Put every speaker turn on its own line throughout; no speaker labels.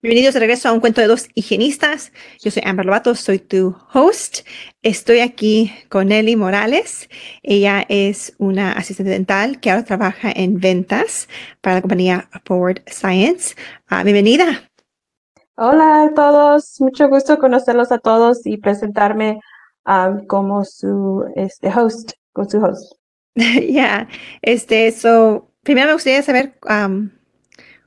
Bienvenidos de regreso a un cuento de dos higienistas. Yo soy Amber Lovato, soy tu host. Estoy aquí con Nelly Morales. Ella es una asistente dental que ahora trabaja en ventas para la compañía Forward Science. Ah, bienvenida.
Hola a todos, mucho gusto conocerlos a todos y presentarme um, como su este, host, con su host.
Ya, este, so, primero me gustaría saber um,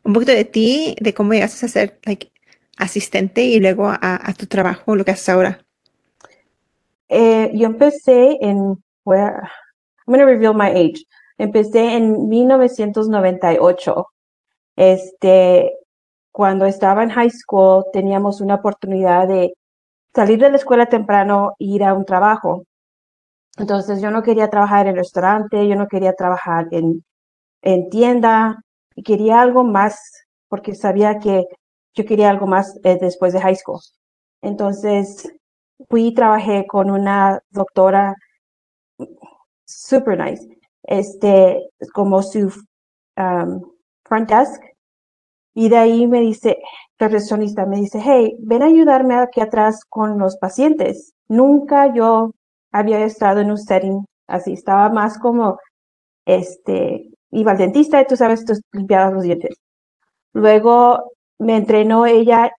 un poquito de ti, de cómo llegaste a ser like, asistente y luego a, tu trabajo, lo que haces ahora.
Eh, yo empecé en, where, I'm going to reveal my age. Empecé en 1998. Este, cuando estaba en high school teníamos una oportunidad de salir de la escuela temprano e ir a un trabajo. Entonces yo no quería trabajar en restaurante, yo no quería trabajar en, en tienda, y quería algo más porque sabía que yo quería algo más eh, después de high school. Entonces fui y trabajé con una doctora super nice, este, como su um, front desk y de ahí me dice, la recepcionista me dice, hey, ven a ayudarme aquí atrás con los pacientes. Nunca yo había estado en un setting así, estaba más como, este, iba al dentista y tú sabes, tú limpiabas los dientes. Luego me entrenó ella,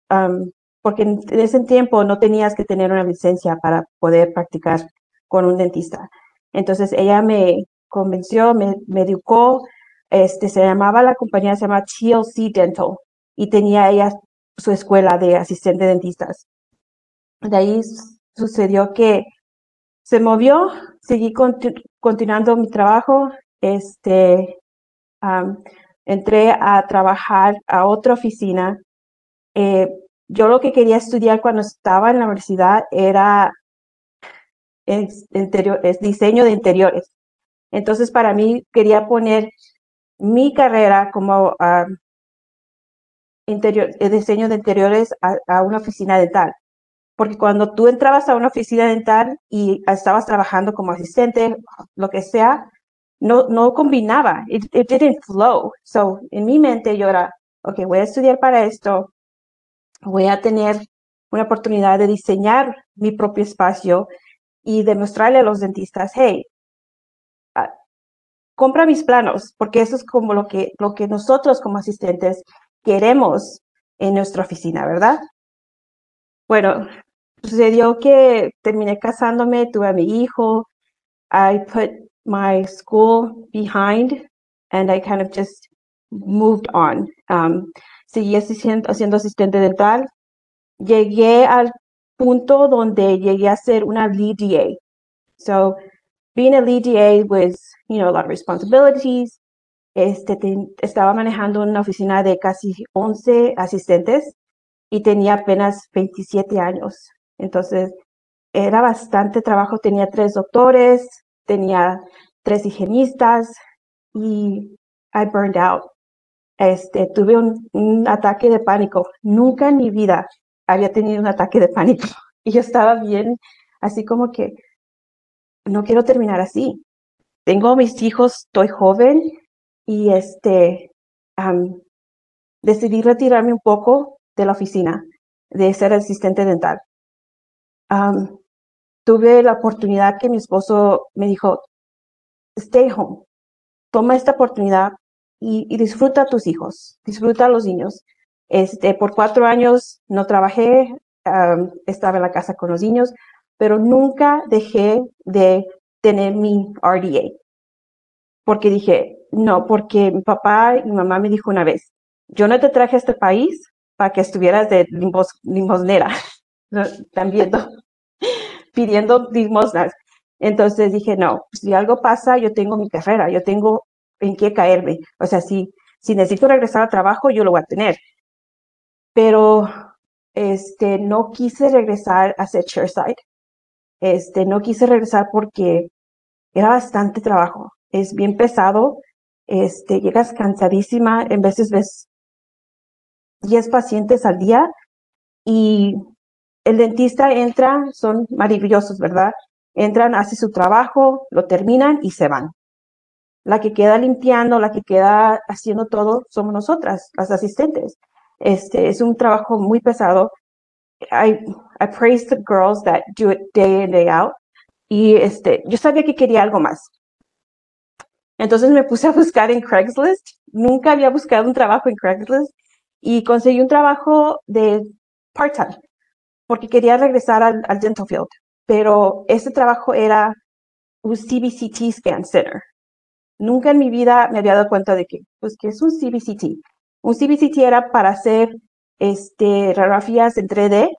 porque en ese tiempo no tenías que tener una licencia para poder practicar con un dentista. Entonces ella me convenció, me, me educó, este, se llamaba, la compañía se llama TLC Dental y tenía ella su escuela de asistente dentistas. De ahí sucedió que se movió, seguí continuando mi trabajo, este, entré a trabajar a otra oficina. Eh, yo lo que quería estudiar cuando estaba en la universidad era diseño de interiores. Entonces, para mí, quería poner mi carrera como eh, diseño de interiores a, una oficina dental. Porque cuando tú entrabas a una oficina dental y estabas trabajando como asistente, lo que sea, no, no combinaba. It, didn't flow. So, en mi mente yo era, ok, voy a estudiar para esto. Voy a tener una oportunidad de diseñar mi propio espacio y demostrarle a los dentistas, hey, compra mis planos, porque eso es como lo que, lo que nosotros como asistentes queremos en nuestra oficina, ¿verdad? Bueno, sucedió que terminé casándome, tuve a mi hijo, I put my school behind and I kind of just moved on. Um, seguí haciendo, haciendo asistente dental. Llegué al punto donde llegué a ser una lead DA. So, being a lead DA was you know, a lot of responsibilities. Este, estaba manejando una oficina de casi 11 asistentes y tenía apenas 27 años. Entonces, era bastante trabajo. Tenía tres doctores, tenía tres higienistas y I burned out. Este, tuve un, ataque de pánico. Nunca en mi vida había tenido un ataque de pánico. Y yo estaba bien, así como que no quiero terminar así tengo mis hijos, estoy joven y este, decidí retirarme un poco de la oficina, de ser asistente dental. Tuve la oportunidad que mi esposo me dijo, stay home, toma esta oportunidad y, disfruta a tus hijos, disfruta a los niños. Este, por cuatro años no trabajé, estaba en la casa con los niños, pero nunca dejé de tener mi RDA. Porque dije, no, porque mi papá y mi mamá me dijo una vez, yo no te traje a este país para que estuvieras de limos, limosnera, también pidiendo limosnas. Entonces dije, no, si algo pasa, yo tengo mi carrera, yo tengo en qué caerme. O sea, si, si necesito regresar al trabajo, yo lo voy a tener. pero este, no quise regresar a hacer chairside. Este, no quise regresar porque era bastante trabajo. Es bien pesado. Este, llegas cansadísima. En veces ves 10 pacientes al día y el dentista entra, son maravillosos, ¿verdad? Entran, hace su trabajo, lo terminan y se van. La que queda limpiando, la que queda haciendo todo, somos nosotras, las asistentes. Este es un trabajo muy pesado. I, I praise the girls that do it day in, day out. Y este, yo sabía que quería algo más. Entonces me puse a buscar en Craigslist. Nunca había buscado un trabajo en Craigslist y conseguí un trabajo de part-time porque quería regresar al, al dental field. Pero ese trabajo era un CBCT Scan Center. Nunca en mi vida me había dado cuenta de que, pues, que es un CBCT. Un CBCT era para hacer este, radiografías en 3D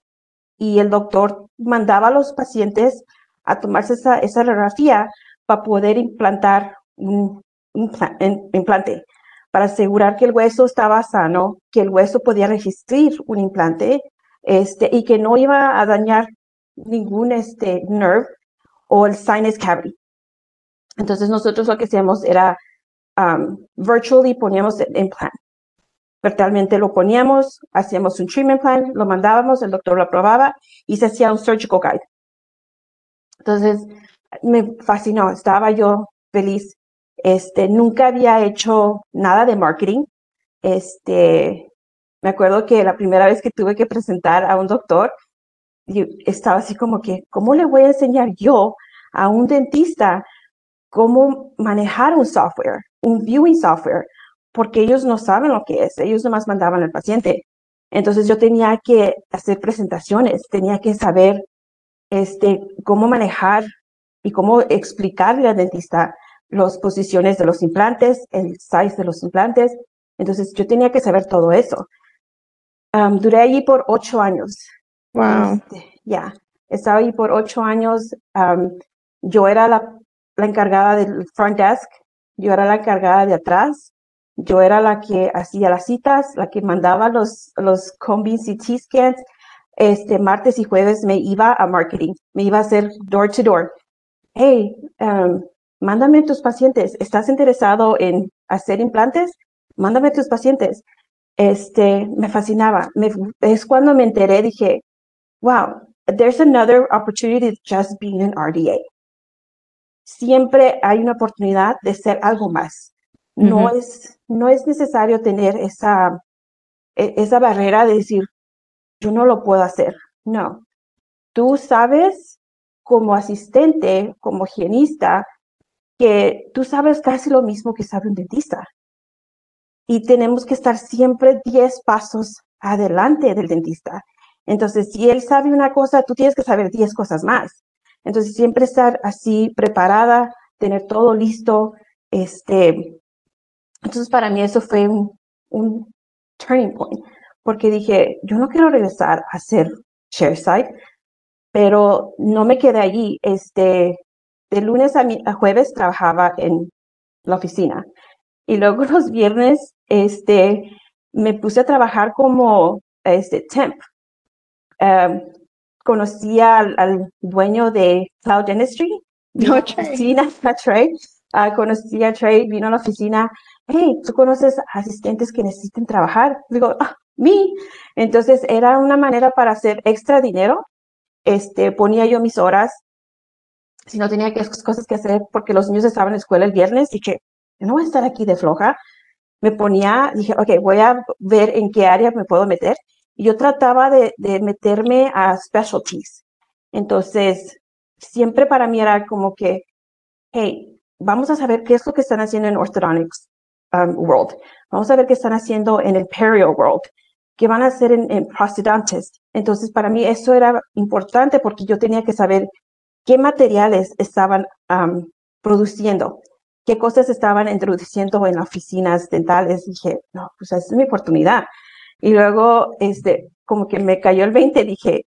y el doctor mandaba a los pacientes a tomarse esa, radiografía para poder implantar un, implante, para asegurar que el hueso estaba sano, que el hueso podía resistir un implante este, y que no iba a dañar ningún este, nerve o el sinus cavity. Entonces nosotros lo que hacíamos era um, virtually poníamos el implant. Virtualmente lo poníamos, hacíamos un treatment plan, lo mandábamos, el doctor lo aprobaba y se hacía un surgical guide. Entonces me fascinó, estaba yo feliz. Este, nunca había hecho nada de marketing. Este, me acuerdo que la primera vez que tuve que presentar a un doctor, estaba así como que, ¿cómo le voy a enseñar yo a un dentista cómo manejar un software, un viewing software? Porque ellos no saben lo que es, ellos nomás mandaban al paciente. Entonces yo tenía que hacer presentaciones, tenía que saber este, cómo manejar y cómo explicarle al dentista las posiciones de los implantes, el size de los implantes. Entonces yo tenía que saber todo eso. Duré allí por ocho años.
Wow.
Este, ya, estaba ahí por ocho años. yo era la, la, encargada del front desk, yo era la encargada de atrás, yo era la que hacía las citas, la que mandaba los, los combi CT scans. Este martes y jueves me iba a marketing, me iba a hacer door to door. Hey, mándame tus pacientes. ¿Estás interesado en hacer implantes? Mándame tus pacientes. Este, me fascinaba. es cuando me enteré, dije, wow, there's another opportunity just being an RDA. Siempre hay una oportunidad de ser algo más. No, es, no es necesario tener esa, e, esa barrera de decir, yo no lo puedo hacer. No. Tú sabes como asistente, como higienista, que tú sabes casi lo mismo que sabe un dentista. Y tenemos que estar siempre 10 pasos adelante del dentista. Entonces, si él sabe una cosa, tú tienes que saber 10 cosas más. Entonces, siempre estar así preparada, tener todo listo. Este, entonces, para mí eso fue un, turning point, porque dije, yo no quiero regresar a hacer ShareSide, pero no me quedé allí. Este, de lunes a, a jueves trabajaba en la oficina y luego los viernes, este, me puse a trabajar como este temp Em, conocí al, dueño de Cloud Dentistry,
no, oficina,
a Trey, uh, conocí a Trey, vino a la oficina, hey, ¿tú conoces asistentes que necesiten trabajar? Digo, ah, mí. Entonces era una manera para hacer extra dinero. Este, ponía yo mis horas, si no tenía cosas que hacer porque los niños estaban en la escuela el viernes, dije, no voy a estar aquí de floja. Me ponía, dije, ok, voy a ver en qué área me puedo meter yo trataba de, meterme a specialties. Entonces, siempre para mí era como que, hey, vamos a saber qué es lo que están haciendo en Orthodontics um, World. Vamos a ver qué están haciendo en el Perio World. ¿Qué van a hacer en, en Prosthodontist? Entonces, para mí eso era importante porque yo tenía que saber qué materiales estaban um, produciendo, qué cosas estaban introduciendo en oficinas dentales. dije, no, pues esa es mi oportunidad. Y luego, este, como que me cayó el 20, dije,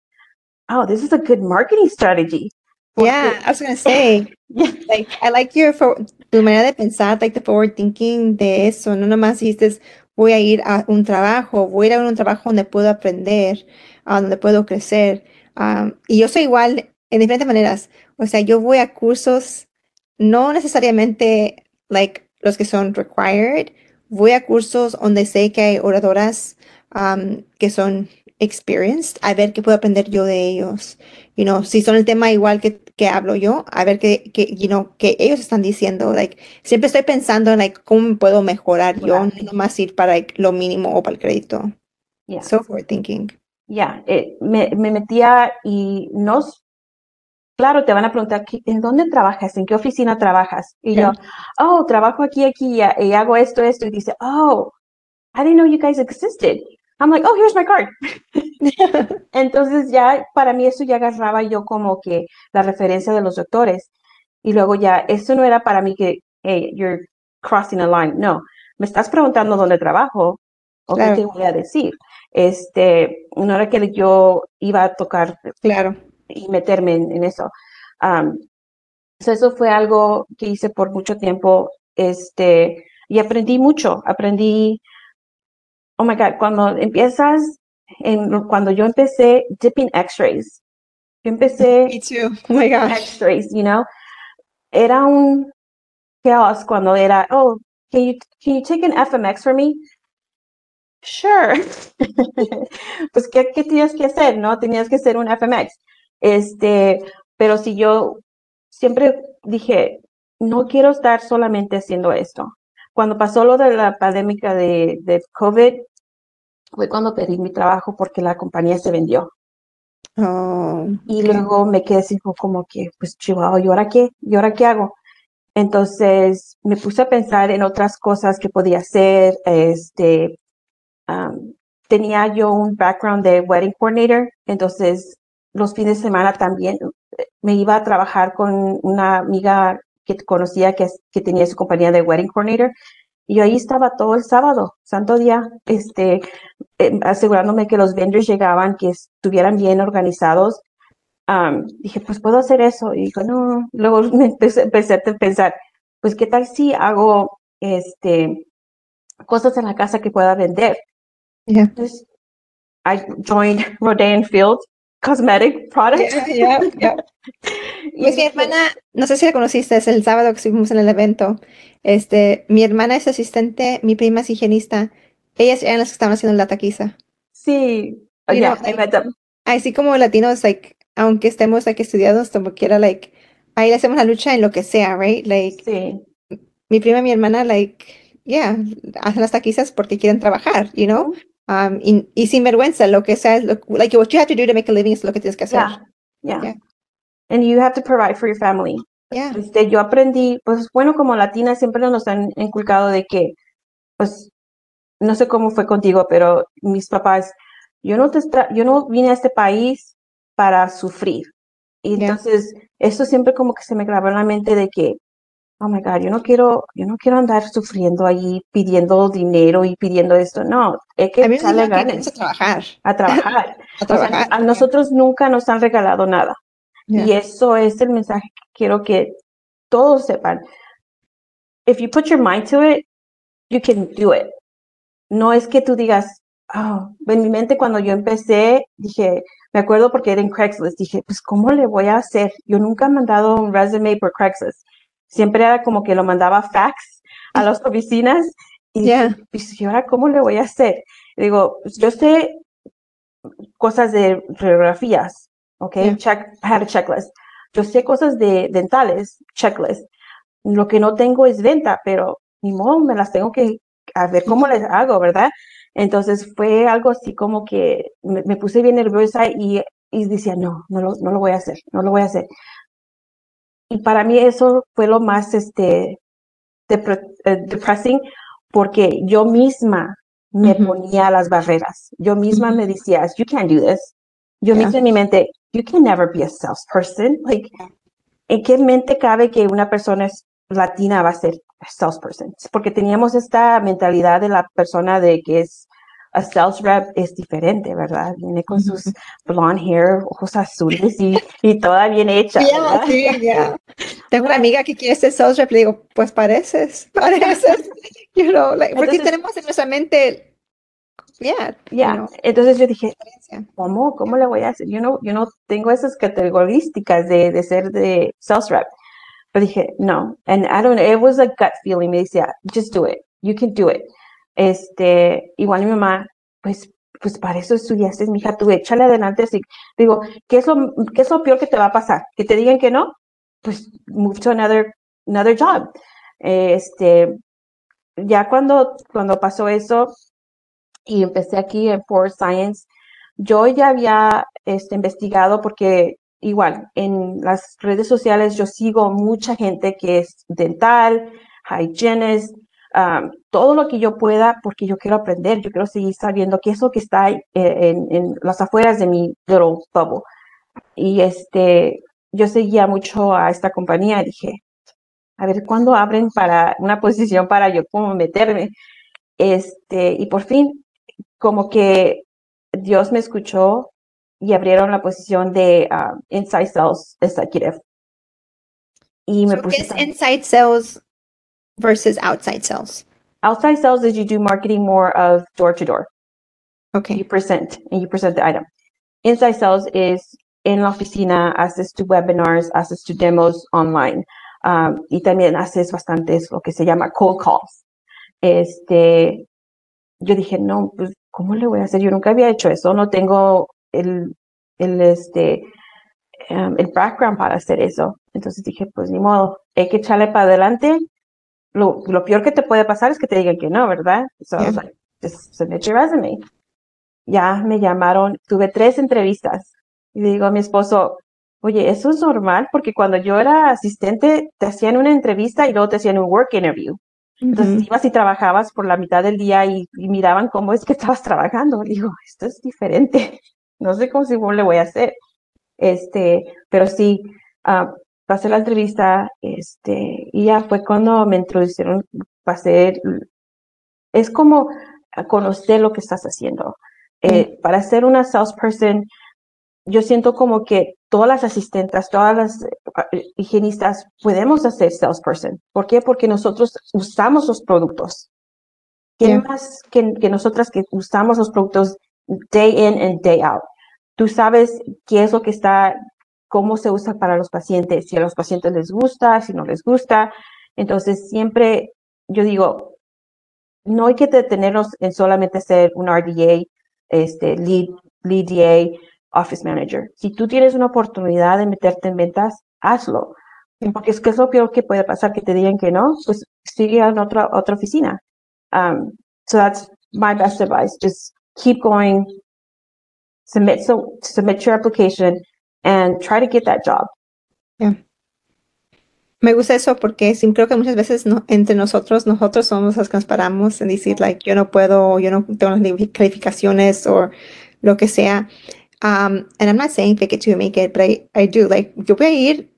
oh, this is a good marketing strategy.
yeah, I was going to say, like, I like your, for, tu manera de pensar, like the forward thinking de eso, no nomás dices, voy a ir a un trabajo, voy a ir a un trabajo donde puedo aprender, a donde puedo crecer. Um, y yo soy igual en diferentes maneras. O sea, yo voy a cursos, no necesariamente like los que son required, voy a cursos donde sé que hay oradoras um, que son experienced, a ver qué puedo aprender yo de ellos. You know, si son el tema igual que, que hablo yo, a ver qué, qué, you know, que ellos están diciendo. Like, siempre estoy pensando en like, cómo puedo mejorar yo, no más ir para like, lo mínimo o para el crédito.
Yeah.
So forward thinking.
Ya, eh, me, me metía y nos, claro, te van a preguntar, ¿qué- ¿en dónde trabajas? ¿En qué oficina trabajas? Y yo, oh, trabajo aquí, aquí, y, hago esto, esto, y dice, oh, I didn't know you guys existed. I'm like, oh, here's my card. Entonces ya, para mí eso ya agarraba yo como que la referencia de los doctores. Y luego ya, eso no era para mí que, hey, you're crossing a line. No, me estás preguntando dónde trabajo, o qué te voy a decir. Este, no era que yo iba a tocar
Claro.
Y meterme en, en eso. Am, so eso fue algo que hice por mucho tiempo, este, y aprendí mucho, aprendí, oh my God, cuando empiezas, en, cuando yo empecé dipping x-rays, yo empecé
Me too. Oh my gosh.
x-rays, you know, era un chaos cuando era, oh, can you, can you take an FMX for me? Sure. pues, ¿qué, ¿qué tienes que hacer? ¿No? Tenías que hacer un FMX. Este, pero si yo siempre dije, no quiero estar solamente haciendo esto. Cuando pasó lo de la pandemia de, de COVID, fue cuando perdí mi trabajo porque la compañía se vendió.
Oh,
Y luego me quedé así como- que, pues, chihuahua, ¿y ahora qué? ¿Y ahora qué hago? Entonces me puse a pensar en otras cosas que podía hacer. Este, am, tenía yo un background de wedding coordinator, entonces los fines de semana también eh, me iba a trabajar con una amiga que conocía que, tenía su compañía de wedding coordinator. Y yo ahí estaba todo el sábado, santo día, este, eh, asegurándome que los vendors llegaban, que estuvieran bien organizados. Am, dije, pues puedo hacer eso. Y digo, no. Luego me empecé, empecé a pensar, pues qué tal si hago este, cosas en la casa que pueda vender.
Yeah.
Entonces, I joined Rodan Field Cosmetic Products.
Yeah, yeah, Pues mi hermana, no sé si la conociste, es el sábado que estuvimos en el evento. Este, mi hermana es asistente, mi prima es higienista. Ellas eran las que estaban haciendo la taquiza.
Sí. Oh,
You
yeah,
know,
I met them.
Así como latinos, like, aunque estemos like estudiados, como quiera, like, ahí le hacemos la lucha en lo que sea, right? Like,
Sí.
mi prima y mi hermana, like, yeah, hacen las taquizas porque quieren trabajar, you know? Um, y, y sin vergüenza, lo que sea, lo- like, what you have to do to make a living es lo que tienes que hacer.
Yeah. Yeah.
Yeah.
And you have to provide for your family.
Yeah.
Este, yo aprendí, pues bueno, como latinas siempre nos han inculcado de que, pues, no sé cómo fue contigo, pero mis papás, yo no te yo no vine a este país para sufrir. Y
Yeah.
entonces, eso siempre como que se me grabó en la mente de que, oh my God, yo no quiero, yo no quiero andar sufriendo ahí pidiendo dinero y pidiendo esto. No, hay que
A
echarle ganas
a trabajar,
a trabajar.
a
O sea,
trabajar.
a nosotros nunca nos han regalado nada.
Yeah.
Y eso es el mensaje que quiero que todos sepan. If you put your mind to it, you can do it. No es que tú digas, oh, en mi mente cuando yo empecé, dije, me acuerdo porque era en Craigslist, dije, pues, ¿cómo le voy a hacer? Yo nunca he mandado un resume por Craigslist. Siempre era como que lo mandaba fax a las oficinas y dije,
Yeah.
¿y ahora cómo le voy a hacer? Digo, pues, yo sé cosas de radiografías, ¿ok?
Yeah.
Check, I had a checklist. Yo sé cosas de dentales, checklist. Lo que no tengo es venta, pero ni modo, me las tengo que, a ver cómo les hago, ¿verdad? Entonces fue algo así como que me, me puse bien nerviosa y, y decía, no, no lo, no lo voy a hacer, no lo voy a hacer. Y para mí eso fue lo más, este, eh, depressing, porque yo misma me ponía las barreras. Yo misma me decía, you can't do this. Yo
Yeah.
misma en mi mente, you can never be a salesperson. Like, ¿en qué mente cabe que una persona es latina va a ser a salesperson? Porque teníamos esta mentalidad de la persona de que es a sales rep es diferente, ¿verdad? Viene con sus blonde hair, ojos azules y, y toda bien hecha,
Yeah, sí, yeah. Tengo una amiga que quiere ser sales rep, le digo, pues pareces, pareces, you know, like, porque
Entonces-
tenemos en nuestra mente, yeah, you
Ya,
know,
entonces yo dije. ¿cómo? ¿Cómo le voy a hacer? Yo no, yo no tengo esas categorísticas de, de ser de sales rep. Pero dije, no. And I don't know, it was a gut feeling. Me decía, just do it. You can do it. Este, igual mi mamá, pues, pues para eso estudiaste, mija, tú échale adelante así. Digo, ¿qué es lo, qué es lo peor que te va a pasar? ¿Que te digan que no? Pues move to another, another job. Este, ya cuando, cuando pasó eso y empecé aquí en Forward Science, yo ya había este, investigado porque igual en las redes sociales yo sigo mucha gente que es dental, hygienist, um, todo lo que yo pueda porque yo quiero aprender, yo quiero seguir sabiendo qué es lo que está en, en, en las afueras de mi little bubble. Y este, yo seguía mucho a esta compañía y dije, a ver cuándo abren para una posición para yo como meterme. Este, y por fin, como que Dios me escuchó y abrieron la posición de um, Inside Sales Executive. Y me
¿Qué es inside sales versus outside sales?
outside sales is you do marketing more of door to door.
Okay.
You present and you present the item. Inside sales is en la oficina, haces tu webinars, haces tu demos online. um, y también haces bastantes lo que se llama cold calls. Este, yo dije, no, pues, ¿cómo le voy a hacer? Yo nunca había hecho eso, no tengo el, el, este, um, el background para hacer eso. Entonces dije, pues ni modo, hay que echarle para adelante. Lo, lo peor que te puede pasar es que te digan que no, ¿verdad? So I was
Yeah.
like, just submit your resume. Ya me llamaron, tuve tres entrevistas. Y digo a mi esposo, oye, eso es normal porque cuando yo era asistente te hacían una entrevista y luego te hacían un work interview. Entonces
Ujú.
ibas y trabajabas por la mitad del día y, y miraban cómo es que estabas trabajando. Digo, esto es diferente. No sé cómo, si cómo le voy a hacer. Este, pero sí, ah, pasé la entrevista, este, y ya fue cuando me introdujeron, pasé, es como a conocer lo que estás haciendo. Eh, Para ser una salesperson, yo siento como que todas las asistentes, todas las eh, higienistas podemos hacer salesperson. ¿Por qué? Porque nosotros usamos los productos. ¿Quién
Yeah.
más que, que nosotras que usamos los productos day in and day out? Tú sabes qué es lo que está, cómo se usa para los pacientes, si a los pacientes les gusta, si no les gusta. Entonces, siempre yo digo, no hay que detenernos en solamente ser un RDA, este, lead, lead DA, office manager. Si tú tienes una oportunidad de meterte en ventas, hazlo. Porque es que es lo peor que puede pasar, que te digan que no, pues sigue en otra, otra oficina. Um, so that's my best advice. Just keep going, submit, so, submit your application and try to get that job.
Me gusta eso porque sí, creo que muchas veces no, entre nosotros, nosotros somos los que nos paramos en decir, like, yo no puedo, yo no tengo las cali- calificaciones o lo que sea. Um, and I'm not saying fake it you make it, but I, I do, like, yo voy a ir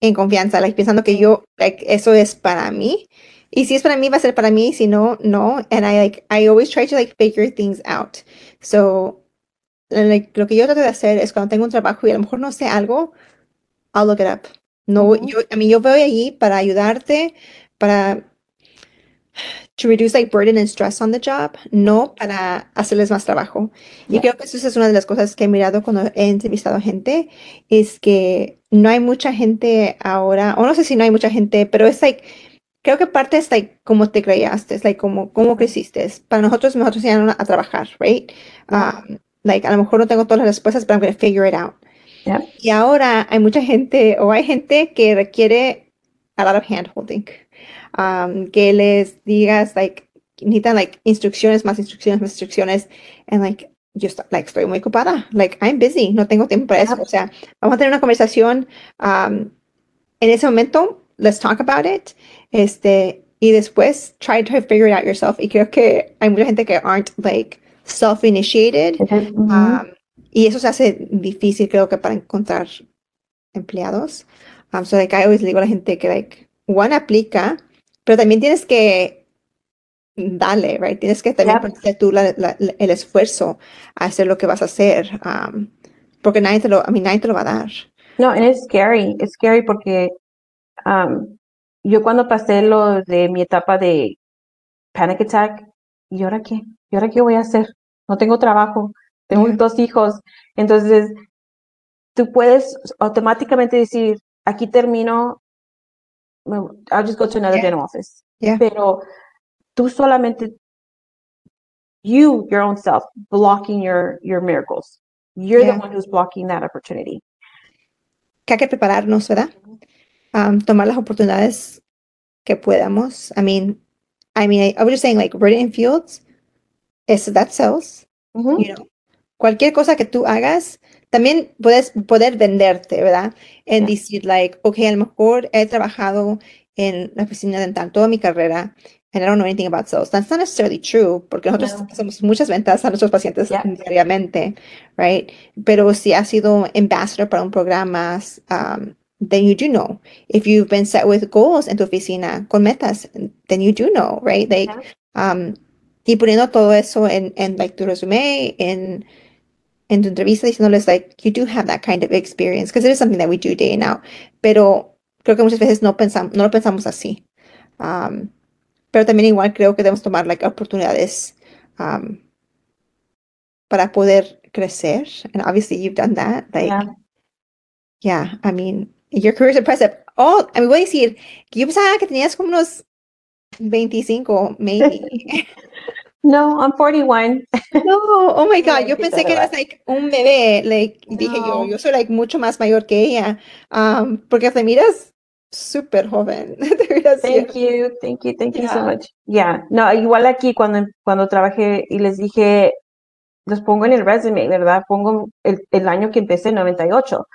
en confianza, like, pensando que yo, like, eso es para mí. Y si es para mí, va a ser para mí, si no, no. And I, like, I always try to, like, figure things out. So, lo que yo trato de hacer es cuando tengo un trabajo y a lo mejor no sé algo, I'll look it up. No,
Ujú.
yo, a mí yo voy allí para ayudarte, para to reduce like burden and stress on the job, no para hacerles más trabajo. Y
Yeah.
creo que eso es una de las cosas que he mirado cuando he entrevistado a gente, es que no hay mucha gente ahora, o no sé si no hay mucha gente, pero es like, creo que parte es like cómo te creaste, es like cómo, cómo creciste. Para nosotros, nosotros enseñaron a trabajar, right? Um, like, a lo mejor no tengo todas las respuestas, pero I'm going to figure it out.
Yep.
Y ahora hay mucha gente, o hay gente que requiere a lot of hand holding. Um, que les digas, like, necesitan, like, instrucciones, más instrucciones, más instrucciones. And, like, yo like, estoy muy ocupada. Like, I'm busy. No tengo tiempo para eso.
Yep.
O sea, vamos a tener una conversación. um, en ese momento, let's talk about it. Este, y después, try to figure it out yourself. Y creo que hay mucha gente que aren't, like, self-initiated. Um, y eso se hace difícil, creo que, para encontrar empleados. Um, so, like, I always digo a la gente que, like, one aplica, pero también tienes que darle, right? Tienes que también
Yep.
ponerte tú la- la- el esfuerzo a hacer lo que vas a hacer. um, porque nadie te lo, a mí nadie te lo va a dar.
No, and it's scary. It's scary porque um, yo cuando pasé lo de mi etapa de panic attack, ¿y ahora qué? ¿Y ahora qué voy a hacer? No tengo trabajo, tengo
Yeah.
dos hijos. Entonces, tú puedes automáticamente decir, aquí termino, I'll just go to another
Yeah.
dental office.
Yeah.
Pero tú solamente, you, your own self, blocking your, your miracles. You're the one who's blocking that opportunity.
que hay que prepararnos, ¿verdad? Um, tomar las oportunidades que podamos. I mean, I mean, I, I was just saying, like, written fields, is that sells, you know. Cualquier cosa que tú hagas, también puedes poder venderte, ¿verdad? En
Yeah.
decir, like, okay, a lo mejor he trabajado en la oficina dental toda mi carrera, and I don't know anything about sales. That's not necessarily true, porque nosotros
No.
hacemos muchas ventas a nuestros pacientes
Yeah.
diariamente, right? Pero si has sido ambassador para un programa, um, then you do know. If you've been set with goals en tu oficina, con metas, then you do know, right? Like, um, y poniendo todo eso en, en like, tu resume, en, en tu entrevista, diciéndoles, like, you do have that kind of experience, because it is something that we do day in out. Pero creo que muchas veces no pensamos, no lo pensamos así. Um, pero también igual creo que debemos tomar, like, oportunidades, um, para poder crecer. And obviously you've done that. Like,
Yeah.
yeah, I mean, your career is impressive. Oh, I mean, voy a decir, yo pensaba que tenías como unos 25, maybe.
No, I'm 41.
No, oh my God, yo pensé que eras like un bebé, like, y dije yo,
No.
yo soy like mucho más mayor que ella, um, porque te miras súper joven.
Thank you, thank you, thank you so
Yeah.
much. Yeah, no, igual aquí cuando, cuando trabajé y les dije, los pongo en el resume, ¿verdad? Pongo el, el año que empecé, 98.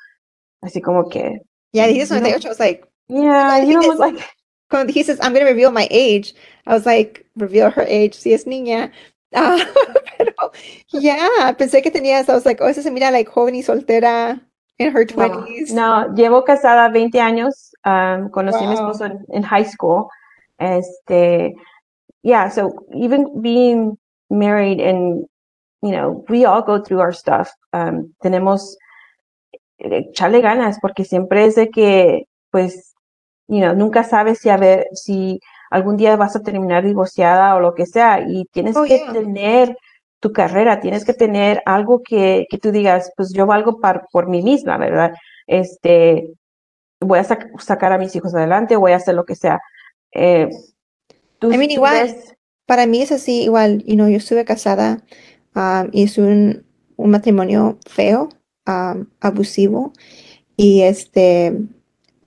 Así como que, You know-
98, I was like,
yeah, you know, was like,
cuando dijiste, I'm gonna reveal my age, I was like, reveal her age, si es niña. Ah, pero, yeah, pensé que tenías, I was like, oh, esa se mira like joven y soltera in her
no,
20s.
no, llevo casada 20 años, um, conocí a mi
Wow.
esposo en, en high school. Este, yeah, so even being married and, you know, we all go through our stuff. Um, tenemos eh, echarle ganas porque siempre es de que, pues, you know, nunca sabes si a ver, si algún día vas a terminar divorciada o lo que sea y tienes
Oh,
que
yeah.
tener tu carrera, tienes que tener algo que, que tú digas, pues yo valgo par- por mí misma, ¿verdad? Este, voy a sac- sacar a mis hijos adelante, voy a hacer lo que sea. Eh, tú,
I mean, igual.
ves-
Para mí es así, igual, you know, yo estuve casada um, y es un, un matrimonio feo, um, abusivo, y este,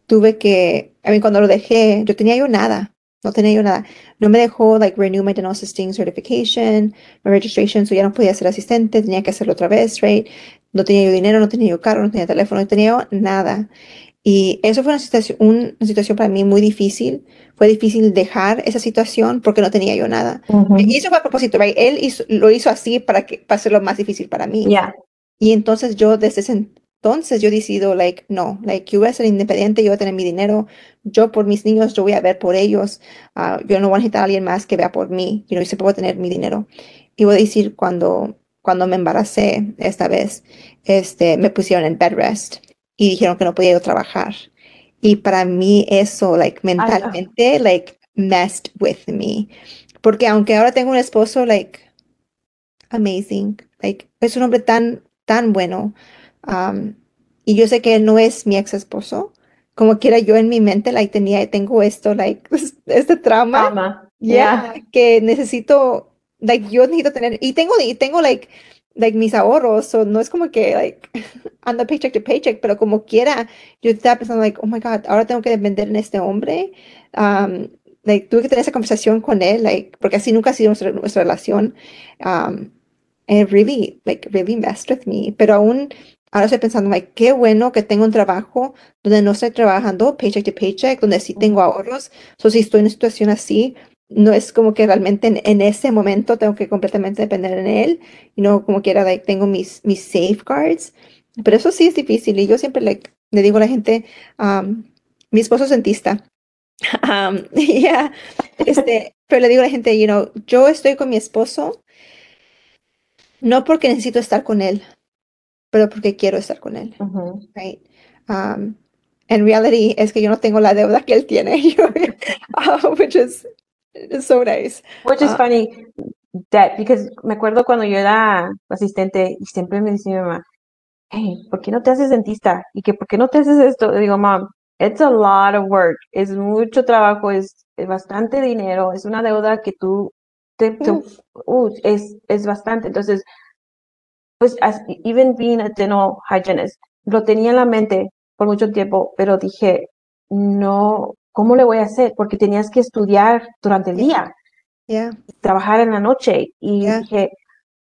tuve que, I mean, cuando lo dejé, yo tenía yo nada, no tenía yo nada. No me dejó, like, renew my dental assisting certification, my registration, so ya no podía ser asistente, tenía que hacerlo otra vez, right? No tenía yo dinero, no tenía yo carro, no tenía teléfono, no tenía yo nada. Y eso fue una situación, un- una situación para mí muy difícil. Fue difícil dejar esa situación porque no tenía yo nada. Y eso fue a propósito, right? Él hizo- lo hizo así para que para hacerlo más difícil para mí.
Yeah,
Y entonces yo desde ese entonces yo decido, like, no, like, yo voy a ser independiente, yo voy a tener mi dinero, yo por mis niños, yo voy a ver por ellos, ah, yo no voy a necesitar a alguien más que vea por mí, you know, y siempre voy a tener mi dinero. Y voy a decir, cuando, cuando me embaracé esta vez, este, me pusieron en bed rest y dijeron que no podía yo trabajar. Y para mí eso, like, mentalmente, like, messed with me. Porque aunque ahora tengo un esposo, like, amazing, like, es un hombre tan, tan bueno. Um, y yo sé que él no es mi ex esposo. Como quiera, yo en mi mente, like, tenía, tengo esto, like, este trauma.
trauma.
Yeah, que necesito, like, yo necesito tener, y tengo, y tengo, like, like, mis ahorros, so no es como que, like, ando paycheck to paycheck, pero como quiera, yo estaba pensando, like, oh my God, ahora tengo que depender en este hombre, um, like, tuve que tener esa conversación con él, like, porque así nunca ha sido nuestra, nuestra relación, um, and it really, like, really messed with me, pero aún, ahora estoy pensando, like, qué bueno que tengo un trabajo donde no estoy trabajando paycheck to paycheck, donde sí tengo ahorros, so si estoy en una situación así, no es como que realmente en, en ese momento tengo que completamente depender en él, y no como quiera, like, tengo mis, mis safeguards, pero eso sí es difícil, y yo siempre like, le digo a la gente, um, mi esposo es dentista, um, yeah, este, pero le digo a la gente, you know, yo estoy con mi esposo, no porque necesito estar con él, pero porque quiero estar con él, right? um, en reality es que yo no tengo la deuda que él tiene, uh, which is, so nice.
Which is uh, funny that because me acuerdo cuando yo era asistente y siempre me decía mi mamá, hey, ¿por qué no te haces dentista? Y que, ¿por qué no te haces esto? Y digo, mom, it's a lot of work, es mucho trabajo, es, es bastante dinero, es una deuda que tú, te, uh, es, es bastante. Entonces, pues, as, even being a dental hygienist, lo tenía en la mente por mucho tiempo, pero dije, no, ¿cómo le voy a hacer? Porque tenías que estudiar durante el día, trabajar en la noche. Y dije,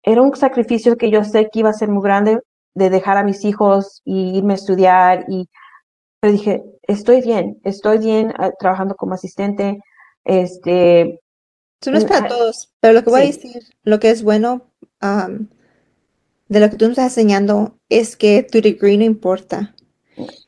era un sacrificio que yo sé que iba a ser muy grande de dejar a mis hijos y irme a estudiar. Y, pero dije, estoy bien, estoy bien ah, trabajando como asistente. Este,
Eso no es para todos, pero lo que voy a decir, lo que es bueno de lo que tú nos estás enseñando es que tu degree no importa.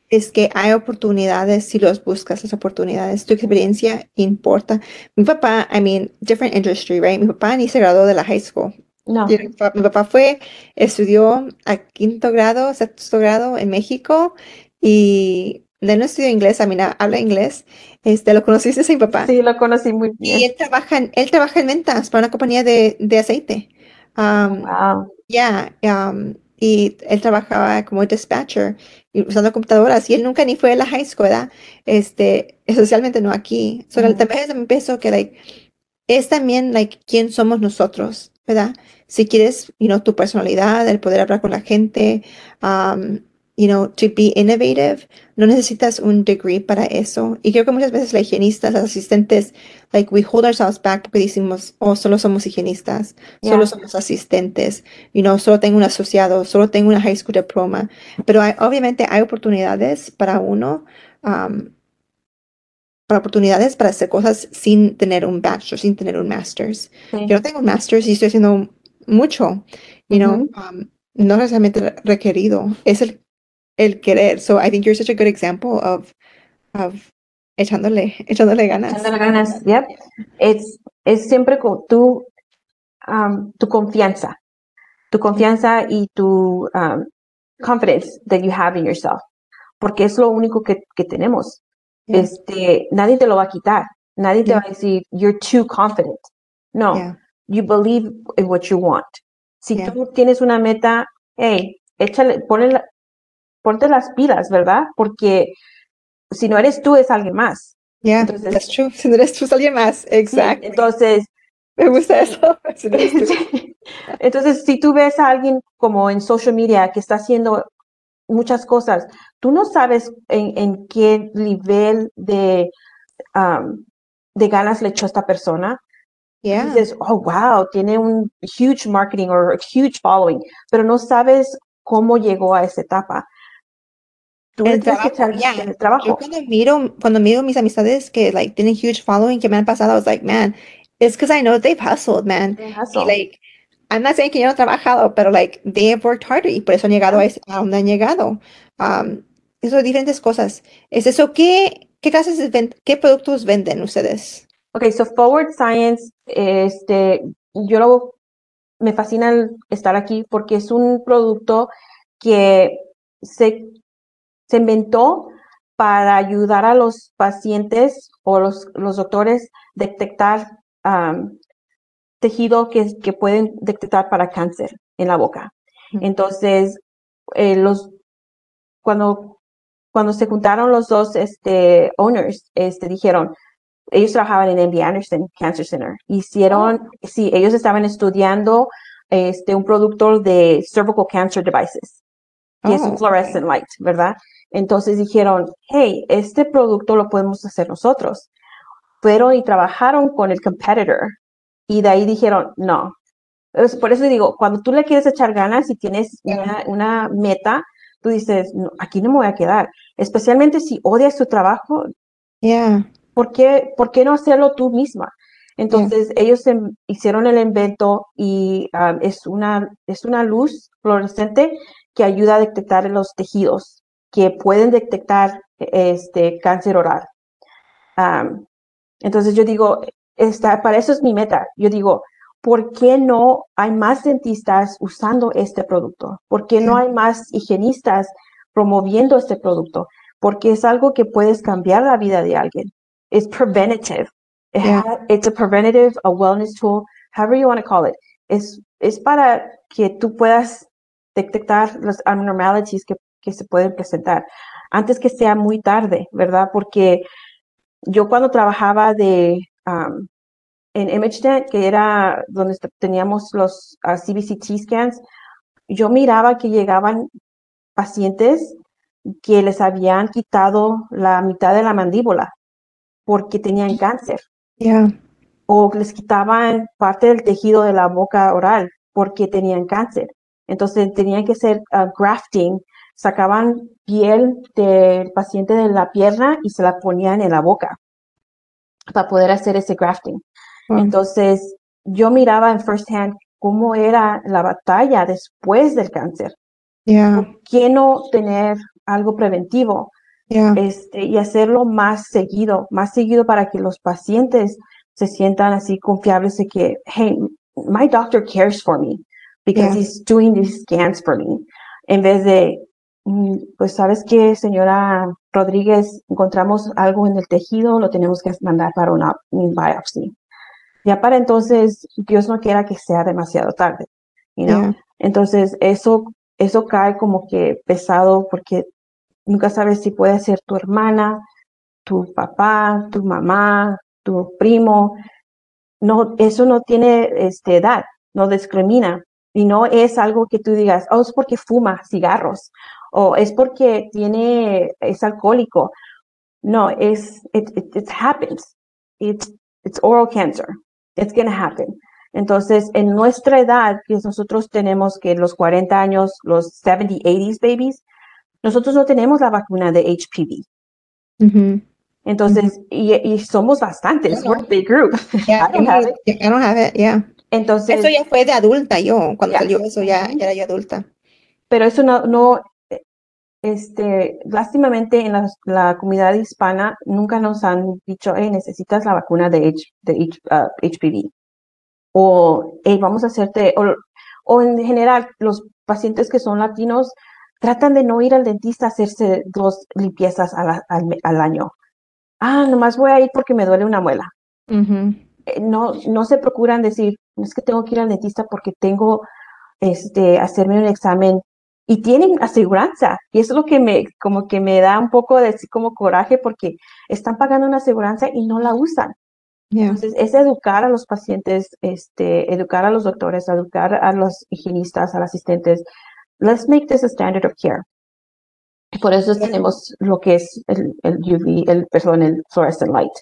Es que hay oportunidades si los buscas, las oportunidades. Tu experiencia importa. Mi papá, I mean, different industry, right? Mi papá ni se graduó de la high school.
No.
Mi papá, fue, estudió a quinto grado, sexto grado en México y él no estudió inglés, a mí habla inglés. Este, ¿lo conociste a mi papá?
Sí, lo conocí muy bien.
Y él trabaja en, él trabaja en ventas para una compañía de, de aceite. Um,
wow.
Ya, um, y él trabajaba como dispatcher usando computadoras y él nunca ni fue a la high school, ¿verdad? Este, especialmente no aquí. So, mm. También pienso que, like, es también, like, quién somos nosotros, ¿verdad? Si quieres, you know, tu personalidad, el poder hablar con la gente, um, you know, to be innovative, no necesitas un degree para eso. Y creo que muchas veces las higienistas, las asistentes, like we hold ourselves back porque decimos, oh, solo somos higienistas, solo somos asistentes, you know, solo tengo un asociado, solo tengo una high school diploma. Pero hay, obviamente hay oportunidades para uno, um, para oportunidades para hacer cosas sin tener un bachelor, sin tener un master's. Yo no tengo un master's y estoy haciendo mucho, you know, um, no necesariamente requerido. Es el el querer. So I think you're such a good example of, of echándole, echándole ganas.
Echándole ganas, yep. Es, es siempre con tu, um, tu confianza, tu confianza y tu um, confidence that you have in yourself. Porque es lo único que, que tenemos. Este, nadie te lo va a quitar. Nadie te va a decir, you're too confident. No, you believe in what you want. Si tú tienes una meta, hey, échale, ponle, ponte las pilas, ¿verdad? Porque si no eres tú, es alguien más.
Yeah, entonces, that's true. Si no eres tú, es alguien más. Exacto.
entonces,
me gusta eso.
entonces, si tú ves a alguien como en social media que está haciendo muchas cosas, tú no sabes en, qué nivel de, um, de ganas le echó esta persona.
Yeah.
Dices, oh, wow, tiene un huge marketing o huge following, pero no sabes cómo llegó a esa etapa
el trabajo, el trabajo. Yo cuando miro, cuando miro mis amistades que like tienen huge following que me han pasado, I was like, man, it's because I know they've hustled, man.
They
like, I'm not saying que yo no he trabajado, pero like they have worked harder y por eso han llegado a, donde han llegado. Um, eso diferentes cosas. Es eso, ¿qué, qué clases qué productos venden ustedes?
Okay, so Forward Science, este, yo lo, me fascina estar aquí porque es un producto que se se inventó para ayudar a los pacientes o los, los doctores detectar tejido que, que, pueden detectar para cáncer en la boca. Entonces, eh, los, cuando, cuando se juntaron los dos este, owners, este, dijeron, ellos trabajaban en MD Anderson Cancer Center. Hicieron, oh. sí, ellos estaban estudiando este, un producto de cervical cancer devices, que es un oh, fluorescent light, ¿verdad? Entonces dijeron, hey, este producto lo podemos hacer nosotros. Pero y trabajaron con el competitor y de ahí dijeron, no. por eso digo, cuando tú le quieres echar ganas y tienes una, meta, tú dices, aquí no me voy a quedar. Especialmente si odias tu trabajo.
Yeah.
¿Por qué, ¿Por qué no hacerlo tú misma? Entonces ellos hicieron el invento y um, es, una, es una luz fluorescente que ayuda a detectar los tejidos que pueden detectar este cáncer oral. entonces yo digo, esta, para eso es mi meta. Yo digo, ¿por qué no hay más dentistas usando este producto? ¿Por qué no hay más higienistas promoviendo este producto, porque es algo que puedes cambiar la vida de alguien. Es preventative. it's a preventative, a wellness tool, however you want to call it. Es, es para que tú puedas detectar las abnormalities que, que se pueden presentar antes que sea muy tarde, ¿verdad? Porque yo cuando trabajaba de um, en ImageNet, que era donde teníamos los uh, CBCT scans, yo miraba que llegaban pacientes que les habían quitado la mitad de la mandíbula porque tenían cáncer. O les quitaban parte del tejido de la boca oral porque tenían cáncer. Entonces tenían que hacer uh, grafting, sacaban piel del paciente de la pierna y se la ponían en la boca para poder hacer ese grafting. Entonces yo miraba en first hand cómo era la batalla después del cáncer. ¿Por qué no tener algo preventivo? Este, y hacerlo más seguido, más seguido para que los pacientes se sientan así confiables de que, hey, my doctor cares for me because he's doing these scans for me. En vez de, pues sabes qué, señora Rodríguez, encontramos algo en el tejido, lo tenemos que mandar para una, biopsia. Ya para entonces, Dios no quiera que sea demasiado tarde. You Entonces, eso, eso cae como que pesado porque nunca sabes si puede ser tu hermana, tu papá, tu mamá, tu primo. No, eso no tiene este, edad, no discrimina. Y no es algo que tú digas, oh, es porque fuma cigarros o es porque tiene, es alcohólico. No, es, it, it, happens. It's, it's oral cancer. It's to happen. Entonces, en nuestra edad, que nosotros tenemos que los 40 años, los 70, 80s babies, nosotros no tenemos la vacuna de HPV. Entonces, y, somos bastantes, we're a big group.
I don't have it. I don't have it, yeah.
Entonces,
eso ya fue de adulta yo, cuando salió eso ya, ya era yo adulta.
Pero eso no, no este, lástimamente en la, la, comunidad hispana nunca nos han dicho, hey, necesitas la vacuna de, H, de HPV. O, hey, vamos a hacerte, o, o en general, los pacientes que son latinos tratan de no ir al dentista a hacerse dos limpiezas al, al, año. Ah, nomás voy a ir porque me duele una muela. Eh, no, no se procuran decir, es que tengo que ir al dentista porque tengo este, hacerme un examen y tienen aseguranza. Y eso es lo que me, como que me da un poco de así como coraje porque están pagando una aseguranza y no la usan. Entonces, es educar a los pacientes, este, educar a los doctores, educar a los higienistas, a los asistentes, let's make this a standard of care. Por eso tenemos lo que es el, el UV, el, perdón, el fluorescent light.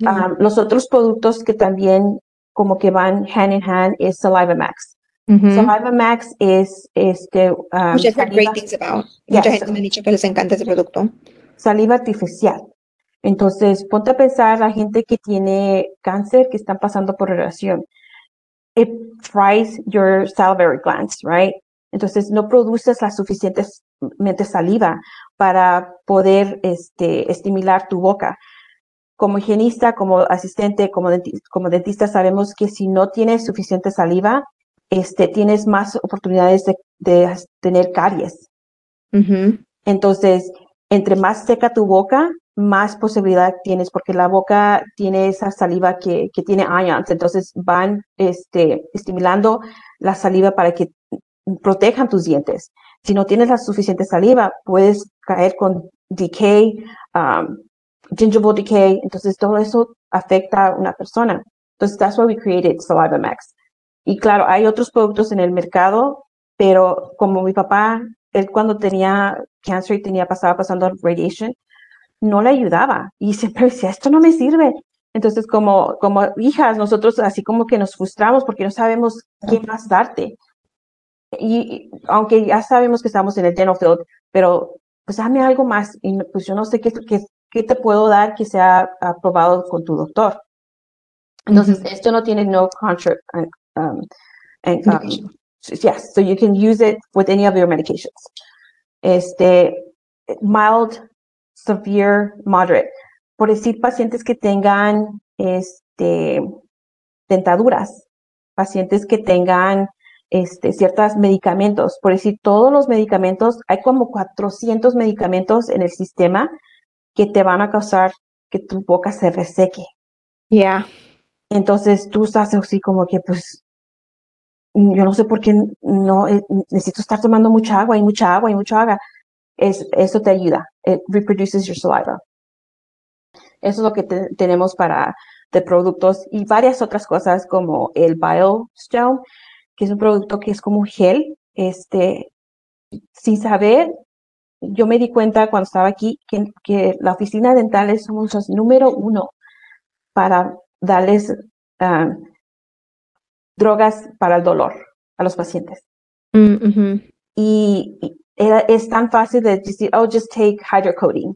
Um, los otros productos que también como que van hand in hand es Saliva Max. Saliva Max es este.
Um, great things about. Mucha gente me ha dicho que les encanta ese producto.
Saliva artificial. Entonces, ponte a pensar la gente que tiene cáncer, que están pasando por relación. It fries your salivary glands, right? Entonces no produces la suficientemente saliva para poder este, estimular tu boca. Como higienista, como asistente, como dentista, como dentista, sabemos que si no tienes suficiente saliva, este, tienes más oportunidades de, tener caries. Entonces, entre más seca tu boca, más posibilidad tienes, porque la boca tiene esa saliva que, que tiene ions, entonces van este, estimulando la saliva para que protejan tus dientes. Si no tienes la suficiente saliva, puedes caer con decay, um, gingival decay. Entonces, todo eso afecta a una persona. Entonces, that's why we created Saliva Max. Y claro, hay otros productos en el mercado, pero como mi papá, él cuando tenía cáncer y tenía, pasaba pasando radiation, no le ayudaba. Y siempre decía, esto no me sirve. Entonces, como, como hijas, nosotros así como que nos frustramos porque no sabemos qué más darte y aunque ya sabemos que estamos en el dental field, pero pues dame algo más y pues yo no sé qué, qué, qué te puedo dar que sea aprobado con tu doctor. Entonces, esto no tiene no contract, um, and, um, yes, so you can use it with any of your medications. Este, mild, severe, moderate. Por decir pacientes que tengan este, dentaduras, pacientes que tengan este, ciertos medicamentos. Por decir, todos los medicamentos, hay como 400 medicamentos en el sistema que te van a causar que tu boca se reseque.
Ya.
Entonces tú estás así como que, pues, yo no sé por qué no, eh, necesito estar tomando mucha agua y mucha agua y mucha agua. Es, eso te ayuda. It reproduces your saliva. Eso es lo que tenemos para de productos y varias otras cosas como el BioStone, que es un producto que es como gel. Este, sin saber, yo me di cuenta cuando estaba aquí que, que la oficina dental somos los número uno para darles ah, drogas para el dolor a los pacientes.
Mm,
y, era, es tan fácil de decir, oh, just take hydrocodone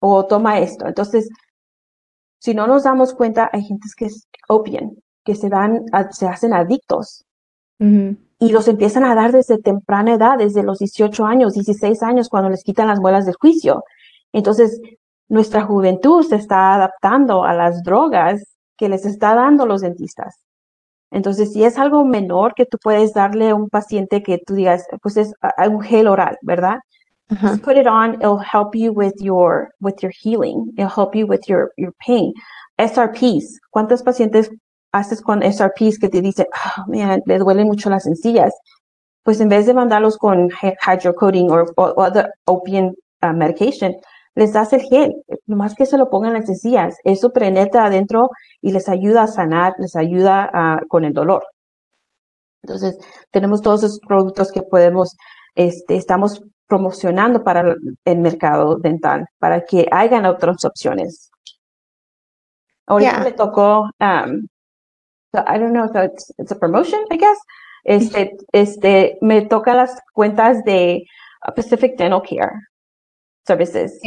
o toma esto. Entonces, si no nos damos cuenta, hay gente que opian, que se dan, se hacen adictos y los empiezan a dar desde temprana edad, desde los 18 años, 16 años, cuando les quitan las muelas del juicio. Entonces, nuestra juventud se está adaptando a las drogas que les está dando los dentistas. Entonces, si es algo menor que tú puedes darle a un paciente que tú digas, pues es un gel oral, ¿verdad? Just put it on. It'll help you with your with your healing. It'll help you with your your pain. SRPs. ¿Cuántos pacientes haces con SRPs que te dicen, oh, man, le duelen mucho las encías? Pues en vez de mandarlos con hydrocodone o other opium uh, medication, les das el gel, más que se lo pongan las encías. Eso penetra adentro y les ayuda a sanar, les ayuda uh, con el dolor. Entonces, tenemos todos esos productos que podemos, este, estamos promocionando para el mercado dental, para que hagan otras opciones. Ahorita me tocó, um, I don't know if it's, it's, a promotion, I guess. Este, este, me toca las cuentas de Pacific Dental Care Services.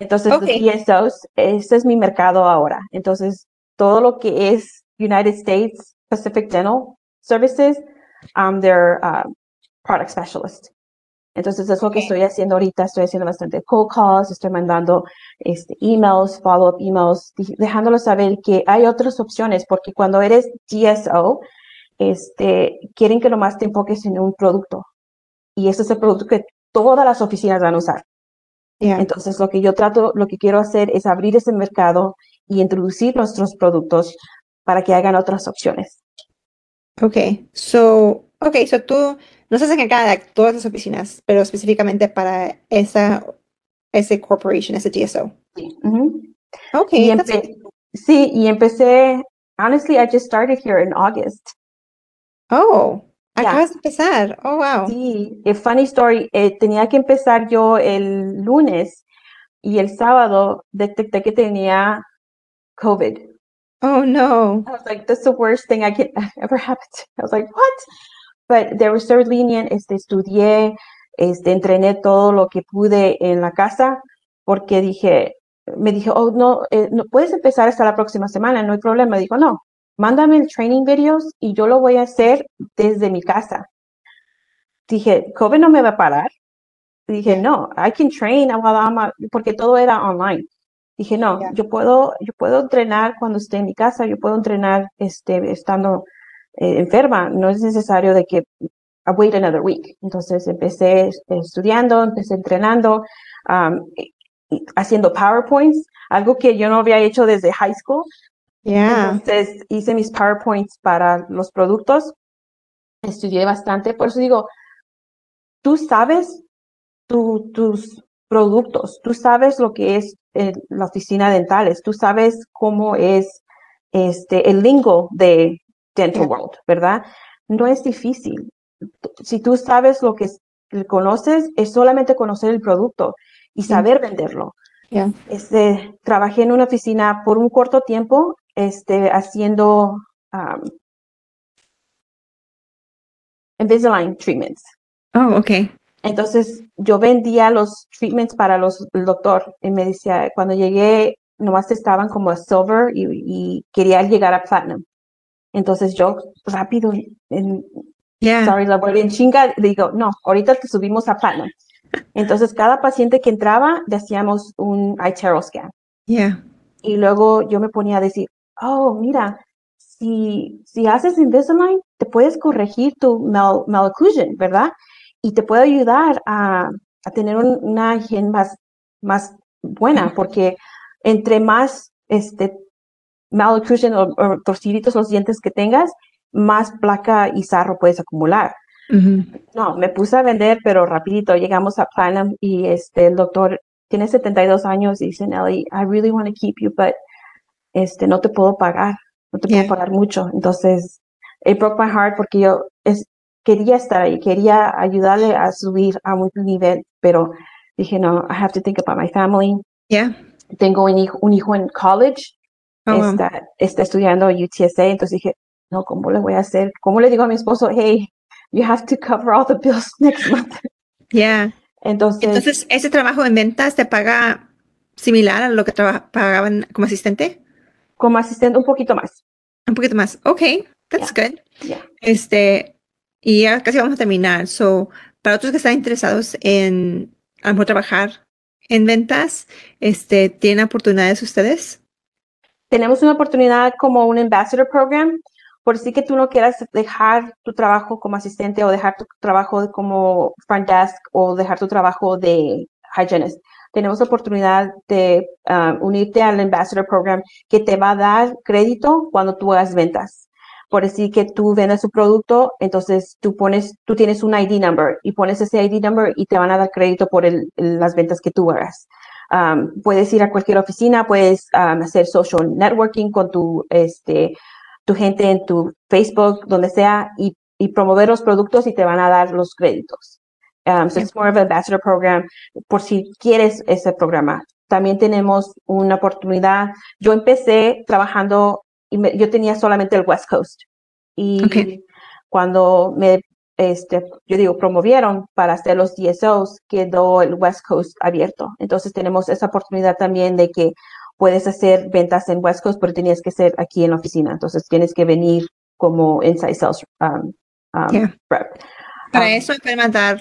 Entonces, okay. los ese es mi mercado ahora. Entonces, todo lo que es United States Pacific Dental Services, I'm their uh, product specialist. Entonces es lo que estoy haciendo ahorita, estoy haciendo bastante cold calls, estoy mandando este, emails, follow-up emails, dejándolos saber que hay otras opciones, porque cuando eres DSO, este, quieren que nomás te enfoques en un producto. Y ese es el producto que todas las oficinas van a usar. Entonces lo que yo trato, lo que quiero hacer es abrir ese mercado y introducir nuestros productos para que hagan otras opciones.
Okay, so, okay, so tú no se encarga de todas las oficinas, pero específicamente para esa, ese corporation, ese TSO.
Sí. Okay. sí, y empecé, honestly, I just started here in August.
Oh, acabas de empezar. Oh, wow.
Sí, a funny story, eh, tenía que empezar yo el lunes y el sábado detecté que tenía COVID.
Oh, no.
I was like, that's the worst thing I could ever happen to. I was like, what? but they were so lenient, este, estudié, este, entrené todo lo que pude en la casa, porque dije, me dije, oh, no, eh, no puedes empezar hasta la próxima semana, no hay problema. Dijo, no, mándame el training videos y yo lo voy a hacer desde mi casa. Dije, COVID no me va a parar. Dije, no, I can train porque todo era online. Dije, no, yo puedo, yo puedo entrenar cuando esté en mi casa, yo puedo entrenar este, estando eh, enferma, no es necesario de que I wait another week. Entonces empecé estudiando, empecé entrenando, um, haciendo PowerPoints, algo que yo no había hecho desde high school. Entonces hice mis PowerPoints para los productos, estudié bastante, por eso digo, tú sabes tus productos, tú sabes lo que es eh, la oficina dentales, tú sabes cómo es este el lingo de Dental World, ¿verdad? No es difícil. Si tú sabes lo que conoces, es solamente conocer el producto y saber venderlo. Este, trabajé en una oficina por un corto tiempo, este, haciendo um, Invisalign treatments.
Oh, okay.
Entonces, yo vendía los treatments para los, el doctor y me decía, cuando llegué, nomás estaban como a silver y, y quería llegar a platinum. Entonces yo rápido, en, sorry, la en chinga, digo, no, ahorita te subimos a Platinum. Entonces cada paciente que entraba le hacíamos un iTero scan.
Yeah.
Y luego yo me ponía a decir, oh, mira, si, si haces Invisalign, te puedes corregir tu mal, malocclusion, ¿verdad? Y te puede ayudar a, a tener una higiene más, más buena, porque entre más este, malocclusion o, o torciditos los dientes que tengas, más placa y sarro puedes acumular. No, me puse a vender, pero rapidito llegamos a Planum y este, el doctor tiene 72 años y dice, Nelly, I really want to keep you, but este, no te puedo pagar, no te puedo pagar mucho. Entonces, it broke my heart porque yo es, quería estar ahí, quería ayudarle a subir a un nivel, pero dije, no, I have to think about my family.
Yeah.
Tengo un hijo, un hijo en college, oh, está, está estudiando UTSA, entonces dije, no, ¿cómo le voy a hacer? ¿Cómo le digo a mi esposo, hey, you have to cover all the bills next month?
Yeah.
Entonces,
Entonces, ¿ese trabajo en ventas te paga similar a lo que pagaban como asistente?
Como asistente, un poquito más.
Un poquito más. Ok, that's good. Este, y ya casi vamos a terminar. So, para otros que están interesados en a lo mejor trabajar en ventas, este, ¿tienen oportunidades ustedes?
Tenemos una oportunidad como un ambassador program por si que tú no quieras dejar tu trabajo como asistente o dejar tu trabajo como front desk o dejar tu trabajo de hygienist. Tenemos oportunidad de um, unirte al Ambassador Program que te va a dar crédito cuando tú hagas ventas. Por decir que tú vendes su producto, entonces tú pones, tú tienes un ID number y pones ese ID number y te van a dar crédito por el, las ventas que tú hagas. Um, puedes ir a cualquier oficina, puedes um, hacer social networking con tu, este, tu gente en tu Facebook, donde sea, y, y promover los productos y te van a dar los créditos. Um, so it's more of a bachelor program por si quieres ese programa. También tenemos una oportunidad. Yo empecé trabajando y yo tenía solamente el West Coast. Y cuando me, este, yo digo, promovieron para hacer los DSOs, quedó el West Coast abierto. Entonces tenemos esa oportunidad también de que puedes hacer ventas en West Coast, pero tenías que ser aquí en la oficina. Entonces tienes que venir como inside sales um, um,
rep. Para um, eso pueden mandar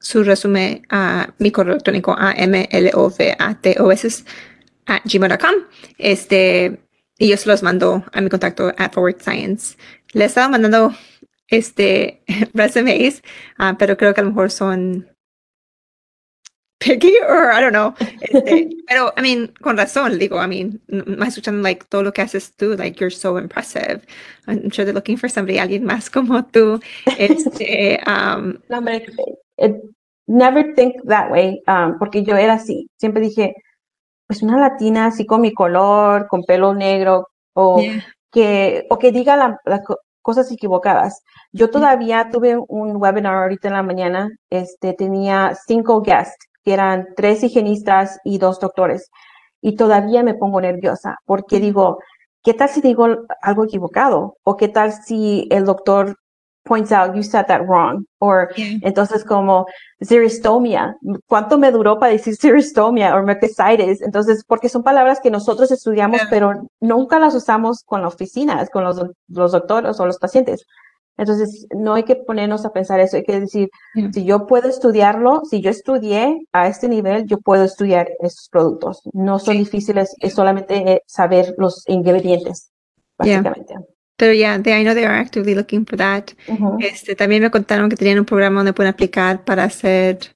su resumen a mi correo electrónico a mlovatos a gmail.com. Este, y yo se los mando a mi contacto at Forward Science. Le he estado mandando este resumes, uh, pero creo que a lo mejor son picky or I don't know. Este, pero, I mean, con razón, digo, I mean, más escuchando, like, todo lo que haces tú, like, you're so impressive. I'm sure they're looking for somebody, alguien más como tú. Este, um,
no, hombre, it, never think that way, um, porque yo era así. Siempre dije, pues una latina así con mi color, con pelo negro, o que, o que diga las cosas equivocadas. Yo todavía tuve un webinar ahorita en la mañana, este, tenía cinco guests eran tres higienistas y dos doctores. Y todavía me pongo nerviosa porque digo, ¿qué tal si digo algo equivocado? ¿O qué tal si el doctor points out, you said that wrong? O entonces como xeristomia, ¿cuánto me duró para decir xeristomia o mercesitis? Entonces, porque son palabras que nosotros estudiamos, pero nunca las usamos con las oficinas, con los, los doctores o los pacientes. Entonces, no hay que ponernos a pensar eso, hay que decir, si yo puedo estudiarlo, si yo estudié a este nivel, yo puedo estudiar estos productos. No son difíciles, es solamente eh, saber los ingredientes, básicamente.
Pero ya, yeah, I know they are actively looking for that. este, también me contaron que tenían un programa donde pueden aplicar para ser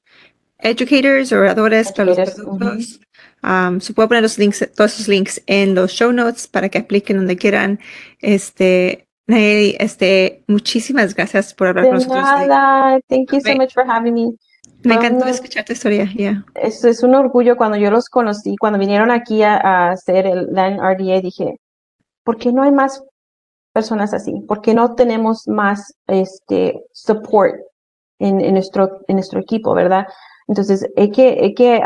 educators o oradores para los productos. Um, se puede poner los links, todos esos links en los show notes para que apliquen donde quieran. Este, Nayeli, este, muchísimas gracias por hablar
de
con nosotros.
Nada. Thank you so much for having me.
Me encantó escuchar tu historia. Yeah.
Es, es un orgullo cuando yo los conocí, cuando vinieron aquí a, hacer el LAN RDA, dije, ¿por qué no hay más personas así? ¿Por qué no tenemos más este support en, en nuestro, en nuestro equipo, verdad? Entonces, hay que, hay que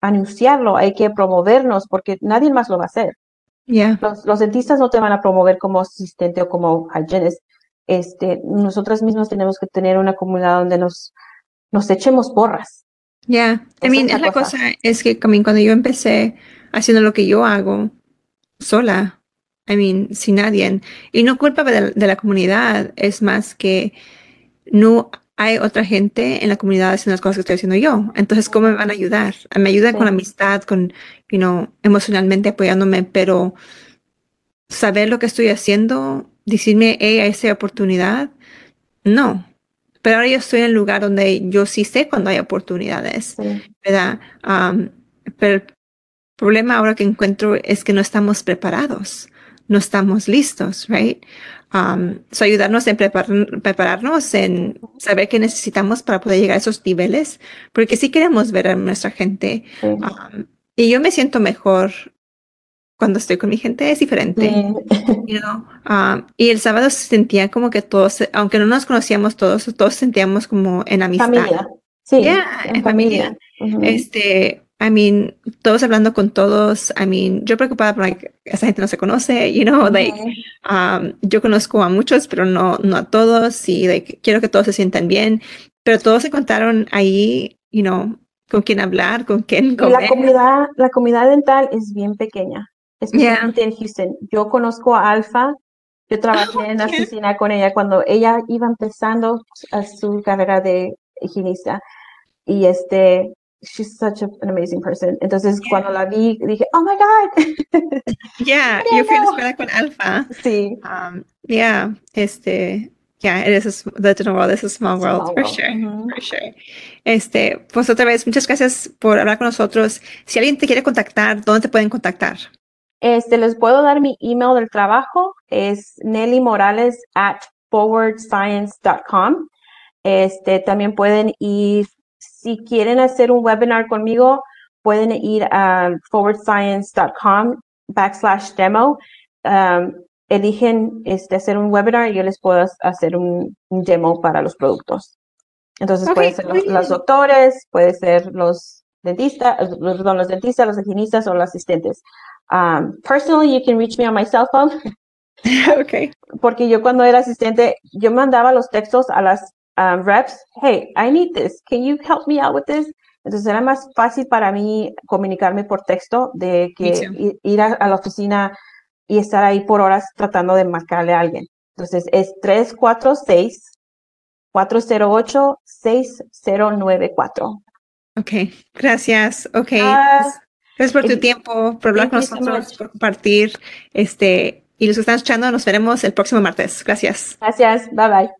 anunciarlo, hay que promovernos, porque nadie más lo va a hacer. Los, dentistas no te van a promover como asistente o como hygienist. Este, nosotras mismas tenemos que tener una comunidad donde nos, nos echemos porras.
Ya, yeah. I mean, la, cosa. es que cuando yo empecé haciendo lo que yo hago sola, I mean, sin nadie, y no culpa de, de la comunidad, es más que no hay otra gente en la comunidad haciendo las cosas que estoy haciendo yo. Entonces, ¿cómo me van a ayudar? Me ayudan con amistad, con, you know, emocionalmente apoyándome, pero saber lo que estoy haciendo, decirme, hey, hay esa oportunidad. No. Pero ahora yo estoy en el lugar donde yo sí sé cuando hay oportunidades, ¿verdad? pero el problema ahora que encuentro es que no estamos preparados, no estamos listos, right? Um, so ayudarnos en prepararnos, en saber qué necesitamos para poder llegar a esos niveles, porque sí queremos ver a nuestra gente. Um, y yo me siento mejor cuando estoy con mi gente, es diferente. Um, y el sábado se sentía como que todos, aunque no nos conocíamos todos, todos sentíamos como en amistad.
Familia. Sí,
en familia. Este, I mean, todos hablando con todos. I mean, yo preocupada por like, esa gente no se conoce, you know, like, um, yo conozco a muchos, pero no, no a todos y like, quiero que todos se sientan bien. Pero todos se contaron ahí, you know, con quién hablar, con quién
comer. la comunidad, la comunidad dental es bien pequeña, especialmente en Houston. Yo conozco a Alfa. Yo trabajé en la oficina con ella cuando ella iba empezando a su carrera de higienista. Y este, she's such an amazing person. Entonces, cuando la vi, dije, oh my God.
Yeah, yo fui a la escuela con Alfa.
Sí.
Um, yeah, este, yeah, it is a, the general world is a small world, for sure, for sure. Este, pues otra vez, muchas gracias por hablar con nosotros. Si alguien te quiere contactar, ¿dónde te pueden contactar?
Este, les puedo dar mi email del trabajo, es Nelly Morales at forwardscience.com. Este, también pueden ir si quieren hacer un webinar conmigo, pueden ir a forwardscience.com backslash demo. Um, eligen este, hacer un webinar y yo les puedo hacer un, demo para los productos. Entonces puede ser los, doctores, puede ser los dentistas, los, los dentistas, los higienistas o los asistentes. Um, personally, you can reach me on my cell phone.
okay.
Porque yo cuando era asistente, yo mandaba los textos a las um, reps, hey, I need this. Can you help me out with this? Entonces era más fácil para mí comunicarme por texto de que ir a, la oficina y estar ahí por horas tratando de marcarle a alguien. Entonces es 346 408 6094.
Ok, gracias. Ok. Ah, gracias por tu tiempo, por hablar con nosotros, por compartir. Este, y los que están escuchando, nos veremos el próximo martes. Gracias.
Gracias. Bye bye.